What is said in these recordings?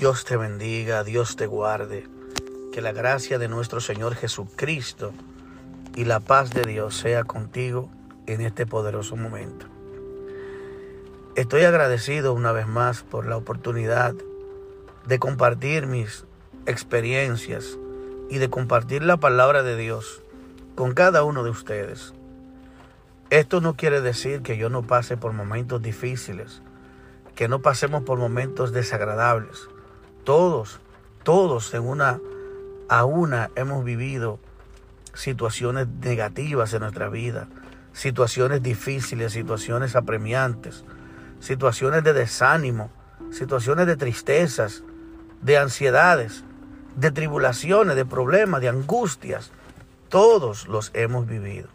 Dios te bendiga, Dios te guarde. Que la gracia de nuestro Señor Jesucristo y la paz de Dios sea contigo en este poderoso momento. Estoy agradecido una vez más por la oportunidad de compartir mis experiencias y de compartir la palabra de Dios con cada uno de ustedes. Esto no quiere decir que yo no pase por momentos difíciles, que no pasemos por momentos desagradables. Todos, todos en una a una hemos vivido situaciones negativas en nuestra vida, situaciones difíciles, situaciones apremiantes, situaciones de desánimo, situaciones de tristezas, de ansiedades, de tribulaciones, de problemas, de angustias. Todos los hemos vivido.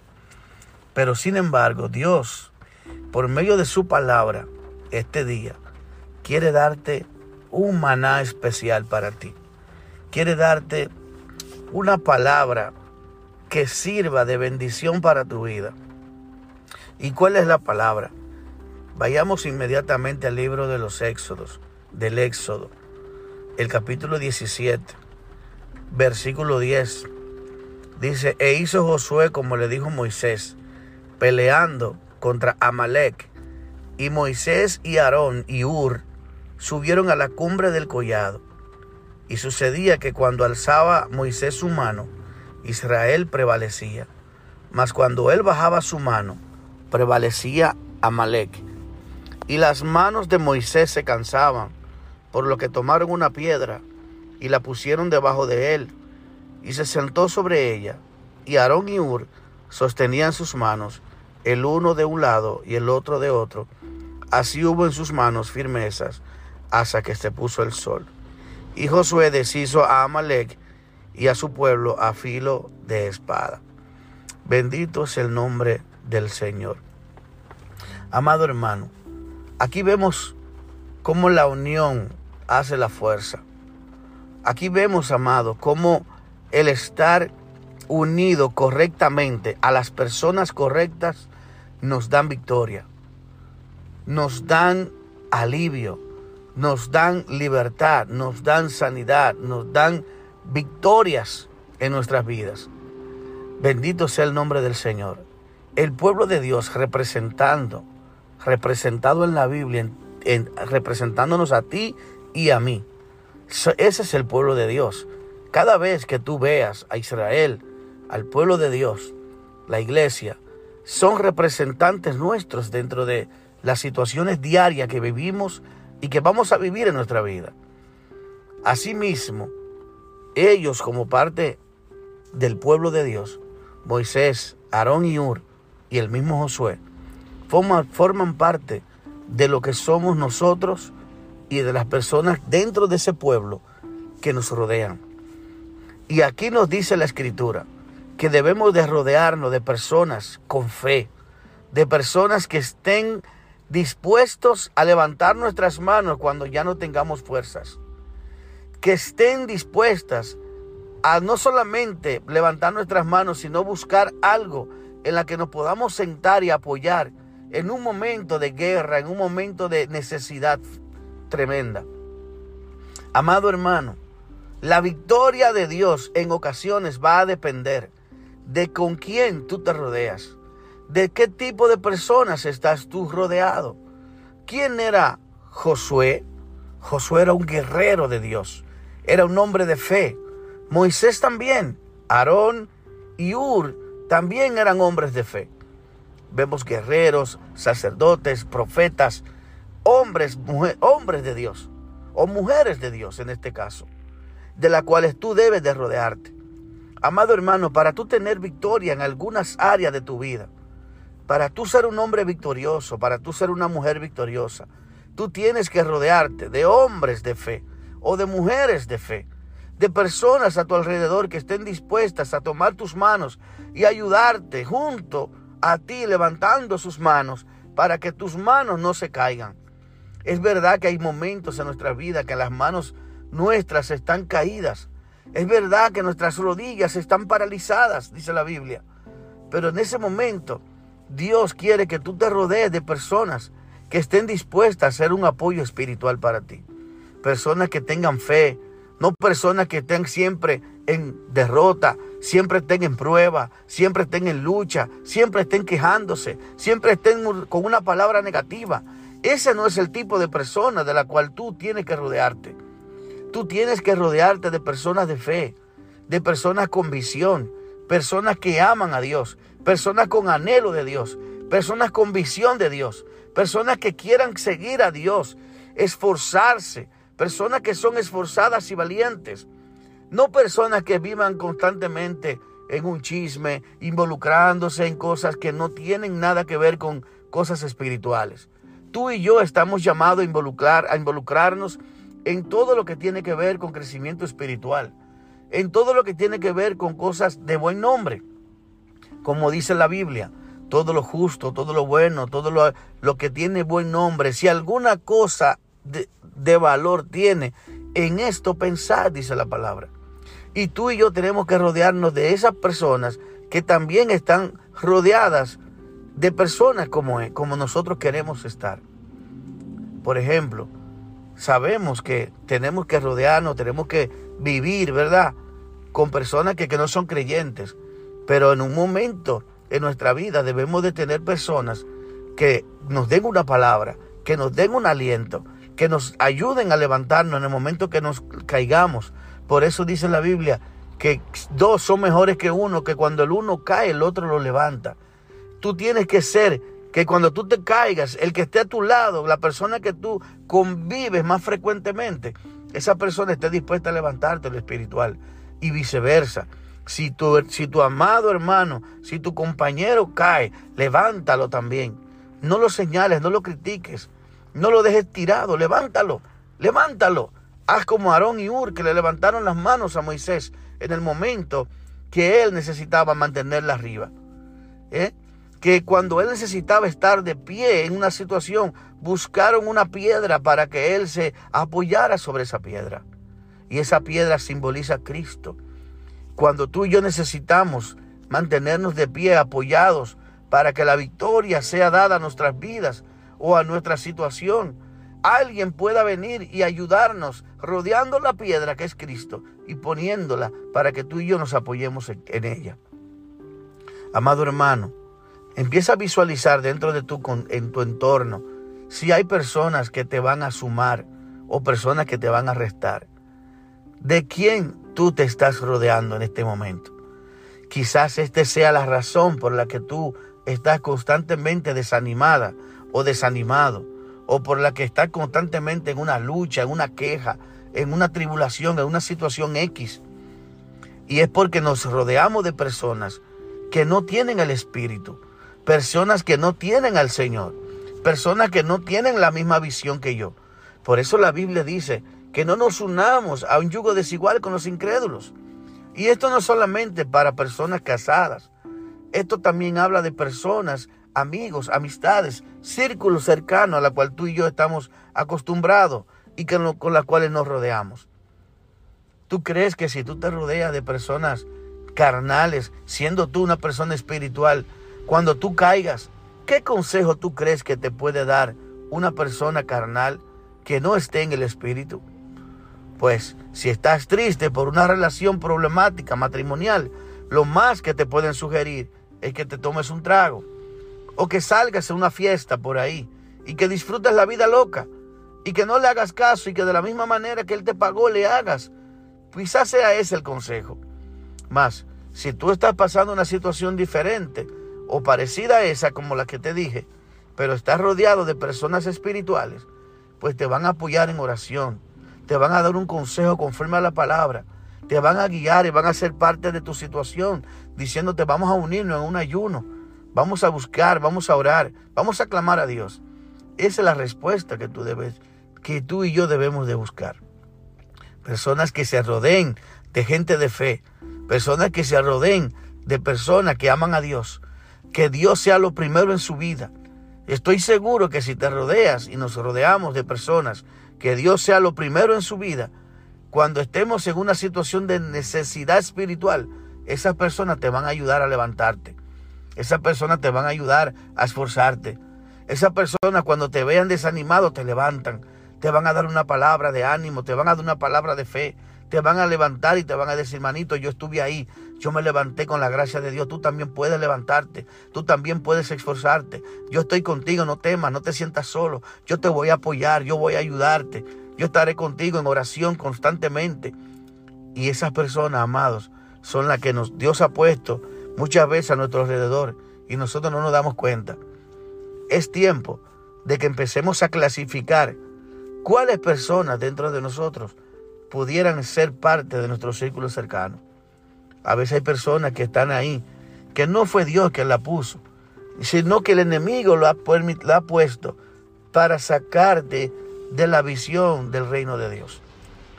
Pero sin embargo, Dios, por medio de su palabra, este día, quiere darte un maná especial para ti. Quiere darte una palabra que sirva de bendición para tu vida. ¿Y cuál es la palabra? Vayamos inmediatamente al libro de los Éxodos, del Éxodo, el capítulo 17, versículo 10. Dice, e hizo Josué como le dijo Moisés, peleando contra Amalek. Y Moisés y Aarón y Ur subieron a la cumbre del collado. Y sucedía que cuando alzaba Moisés su mano, Israel prevalecía. Mas cuando él bajaba su mano, prevalecía Amalek. Y las manos de Moisés se cansaban, por lo que tomaron una piedra y la pusieron debajo de él, y se sentó sobre ella. Y Aarón y Ur sostenían sus manos, el uno de un lado y el otro de otro. Así hubo en sus manos firmezas hasta que se puso el sol. Y Josué deshizo a Amalek y a su pueblo a filo de espada. Bendito es el nombre del Señor. Amado hermano, aquí vemos cómo la unión hace la fuerza. Aquí vemos, amado, cómo el estar unido correctamente a las personas correctas nos dan victoria, nos dan alivio, nos dan libertad, nos dan sanidad, nos dan victorias en nuestras vidas. Bendito sea el nombre del Señor. El pueblo de Dios representando, representado en la Biblia, en, representándonos a ti y a mí. Ese es el pueblo de Dios. Cada vez que tú veas a Israel, al pueblo de Dios, la iglesia, son representantes nuestros dentro de las situaciones diarias que vivimos y que vamos a vivir en nuestra vida. Asimismo, ellos como parte del pueblo de Dios, Moisés, Aarón y Ur y el mismo Josué, forman, forman parte de lo que somos nosotros y de las personas dentro de ese pueblo que nos rodean. Y aquí nos dice la escritura, que debemos de rodearnos de personas con fe, de personas que estén dispuestos a levantar nuestras manos cuando ya no tengamos fuerzas, que estén dispuestas a no solamente levantar nuestras manos, sino buscar algo en la que nos podamos sentar y apoyar en un momento de guerra, en un momento de necesidad tremenda. Amado hermano, la victoria de Dios en ocasiones va a depender de con quién tú te rodeas, de qué tipo de personas estás tú rodeado. ¿Quién era Josué? Josué era un guerrero de Dios, era un hombre de fe. Moisés también, Aarón y Ur también eran hombres de fe. Vemos guerreros, sacerdotes, profetas, hombres, hombres de Dios, o mujeres de Dios en este caso, de las cuales tú debes de rodearte. Amado hermano, para tú tener victoria en algunas áreas de tu vida, para tú ser un hombre victorioso, para tú ser una mujer victoriosa, tú tienes que rodearte de hombres de fe o de mujeres de fe, de personas a tu alrededor que estén dispuestas a tomar tus manos y ayudarte junto a ti levantando sus manos para que tus manos no se caigan. Es verdad que hay momentos en nuestra vida que las manos nuestras están caídas, es verdad que nuestras rodillas están paralizadas, dice la Biblia. Pero en ese momento Dios quiere que tú te rodees de personas que estén dispuestas a ser un apoyo espiritual para ti. personas que tengan fe, no personas que estén siempre en derrota, siempre estén en prueba, siempre estén en lucha, siempre estén quejándose, siempre estén con una palabra negativa. Ese no es el tipo de persona de la cual tú tienes que rodearte. Tú tienes que rodearte de personas de fe, de personas con visión, personas que aman a Dios, personas con anhelo de Dios, personas con visión de Dios, personas que quieran seguir a Dios, esforzarse, personas que son esforzadas y valientes, no personas que vivan constantemente en un chisme, involucrándose en cosas que no tienen nada que ver con cosas espirituales. Tú y yo estamos llamados a, involucrar, a involucrarnos en todo lo que tiene que ver con crecimiento espiritual, en todo lo que tiene que ver con cosas de buen nombre. Como dice la Biblia, todo lo justo, todo lo bueno, todo lo, lo que tiene buen nombre, si alguna cosa de, de valor tiene, en esto pensar, dice la palabra. Y tú y yo tenemos que rodearnos de esas personas que también están rodeadas de personas como, como nosotros queremos estar. Por ejemplo, sabemos que tenemos que rodearnos, tenemos que vivir, ¿verdad? Con personas que, que no son creyentes. Pero en un momento en nuestra vida debemos de tener personas que nos den una palabra, que nos den un aliento, que nos ayuden a levantarnos en el momento que nos caigamos, por eso dice la Biblia que dos son mejores que uno, que cuando el uno cae, el otro lo levanta. Tú tienes que ser que cuando tú te caigas, el que esté a tu lado, la persona que tú convives más frecuentemente, esa persona esté dispuesta a levantarte lo espiritual y viceversa. Si tu, si tu amado hermano, si tu compañero cae, levántalo también. No lo señales, no lo critiques, no lo dejes tirado, levántalo, levántalo. Haz como Aarón y Ur que le levantaron las manos a Moisés en el momento que él necesitaba mantenerla arriba. ¿Eh? Que cuando él necesitaba estar de pie en una situación, buscaron una piedra para que él se apoyara sobre esa piedra. Y esa piedra simboliza a Cristo. Cuando tú y yo necesitamos mantenernos de pie, apoyados, para que la victoria sea dada a nuestras vidas o a nuestra situación, alguien pueda venir y ayudarnos rodeando la piedra que es Cristo y poniéndola para que tú y yo nos apoyemos en ella. Amado hermano, empieza a visualizar dentro de tu, en tu entorno si hay personas que te van a sumar o personas que te van a restar. ¿De quién tú te estás rodeando en este momento? Quizás esta sea la razón por la que tú estás constantemente desanimada o desanimado o por la que está constantemente en una lucha, en una queja, en una tribulación, en una situación X. Y es porque nos rodeamos de personas que no tienen el Espíritu, personas que no tienen al Señor, personas que no tienen la misma visión que yo. Por eso la Biblia dice que no nos unamos a un yugo desigual con los incrédulos. Y esto no solamente para personas casadas, esto también habla de personas amigos, amistades, círculos cercanos a la cual tú y yo estamos acostumbrados y con las cuales nos rodeamos. ¿Tú crees que si tú te rodeas de personas carnales, siendo tú una persona espiritual, cuando tú caigas, ¿qué consejo tú crees que te puede dar una persona carnal que no esté en el espíritu? Pues si estás triste por una relación problemática matrimonial, lo más que te pueden sugerir es que te tomes un trago o que salgas a una fiesta por ahí y que disfrutes la vida loca y que no le hagas caso y que de la misma manera que Él te pagó le hagas. Quizás sea ese el consejo. Más, si tú estás pasando una situación diferente o parecida a esa como la que te dije, pero estás rodeado de personas espirituales, pues te van a apoyar en oración, te van a dar un consejo conforme a la palabra, te van a guiar y van a ser parte de tu situación, diciéndote vamos a unirnos en un ayuno, Vamos a buscar, vamos a orar, vamos a clamar a Dios. Esa es la respuesta que tú debes, que tú y yo debemos de buscar. Personas que se rodeen de gente de fe, personas que se rodeen de personas que aman a Dios, que Dios sea lo primero en su vida. Estoy seguro que si te rodeas y nos rodeamos de personas que Dios sea lo primero en su vida, cuando estemos en una situación de necesidad espiritual, esas personas te van a ayudar a levantarte. Esas personas te van a ayudar a esforzarte. Esas personas cuando te vean desanimado te levantan, te van a dar una palabra de ánimo, te van a dar una palabra de fe, te van a levantar y te van a decir, manito, yo estuve ahí, yo me levanté con la gracia de Dios, tú también puedes levantarte, tú también puedes esforzarte, yo estoy contigo, no temas, no te sientas solo, yo te voy a apoyar, yo voy a ayudarte, yo estaré contigo en oración constantemente. Y esas personas, amados, son las que Dios ha puesto muchas veces a nuestro alrededor y nosotros no nos damos cuenta. Es tiempo de que empecemos a clasificar cuáles personas dentro de nosotros pudieran ser parte de nuestro círculo cercano. A veces hay personas que están ahí, que no fue Dios quien la puso, sino que el enemigo lo ha, ha puesto para sacarte de la visión del reino de Dios.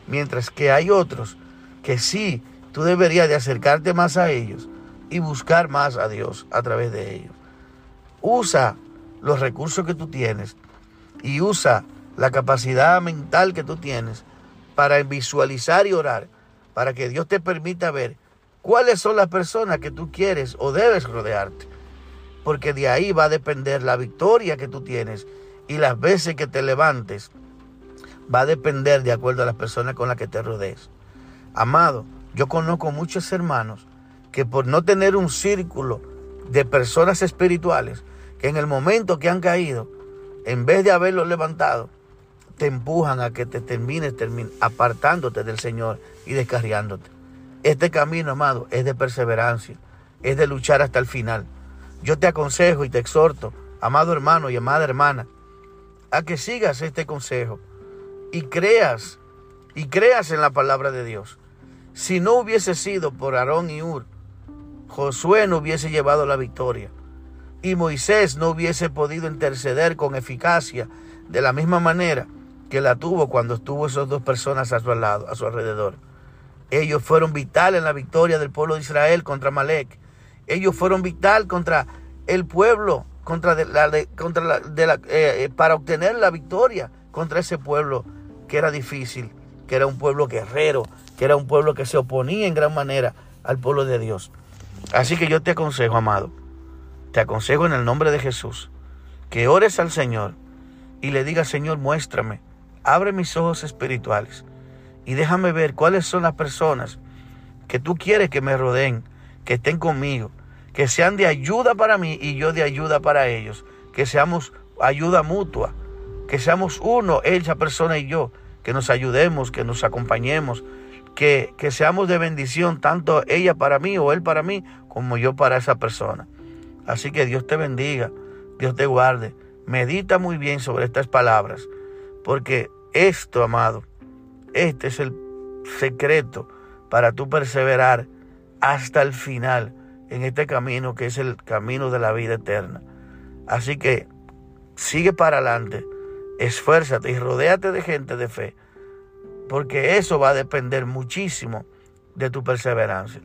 Mientras que hay otros que sí, tú deberías de acercarte más a ellos y buscar más a Dios a través de ellos. Usa los recursos que tú tienes y usa la capacidad mental que tú tienes para visualizar y orar, para que Dios te permita ver cuáles son las personas que tú quieres o debes rodearte. Porque de ahí va a depender la victoria que tú tienes y las veces que te levantes. Va a depender de acuerdo a las personas con las que te rodees. Amado, yo conozco muchos hermanos que por no tener un círculo de personas espirituales, que en el momento que han caído, en vez de haberlos levantado, te empujan a que te termines apartándote del Señor y descarriándote. Este camino, amado, es de perseverancia, es de luchar hasta el final. Yo te aconsejo y te exhorto, amado hermano y amada hermana, a que sigas este consejo y creas, y creas en la palabra de Dios. Si no hubiese sido por Aarón y Ur, Josué no hubiese llevado la victoria y Moisés no hubiese podido interceder con eficacia de la misma manera que la tuvo cuando estuvo esas dos personas a su lado, a su alrededor. Ellos fueron vital en la victoria del pueblo de Israel contra Malek. Ellos fueron vital contra el pueblo, contra la, de eh, eh, para obtener la victoria contra ese pueblo que era difícil, que era un pueblo guerrero, que era un pueblo que se oponía en gran manera al pueblo de Dios. Así que yo te aconsejo, amado, te aconsejo en el nombre de Jesús, que ores al Señor y le digas, Señor, muéstrame abre mis ojos espirituales y déjame ver cuáles son las personas que tú quieres que me rodeen, que estén conmigo, que sean de ayuda para mí y yo de ayuda para ellos, que seamos ayuda mutua, que seamos uno, esa persona y yo, que nos ayudemos, que nos acompañemos, que, que seamos de bendición, tanto ella para mí o él para mí, como yo para esa persona. Así que Dios te bendiga, Dios te guarde. Medita muy bien sobre estas palabras, porque esto, amado, este es el secreto para tú perseverar hasta el final en este camino que es el camino de la vida eterna. Así que sigue para adelante, esfuérzate y rodéate de gente de fe, porque eso va a depender muchísimo de tu perseverancia.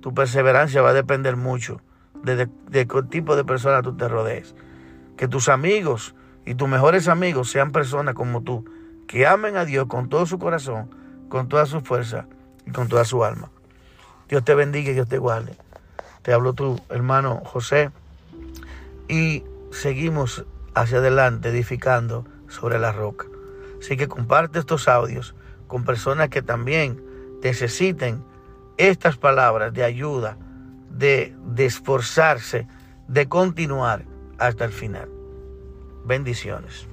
Tu perseverancia va a depender mucho de, de qué tipo de persona tú te rodees. Que tus amigos y tus mejores amigos sean personas como tú, que amen a Dios con todo su corazón, con toda su fuerza y con toda su alma. Dios te bendiga y Dios te guarde. Te hablo tu hermano José y seguimos hacia adelante edificando sobre la roca. Así que comparte estos audios con personas que también necesiten estas palabras de ayuda, de, de esforzarse, de continuar hasta el final. Bendiciones.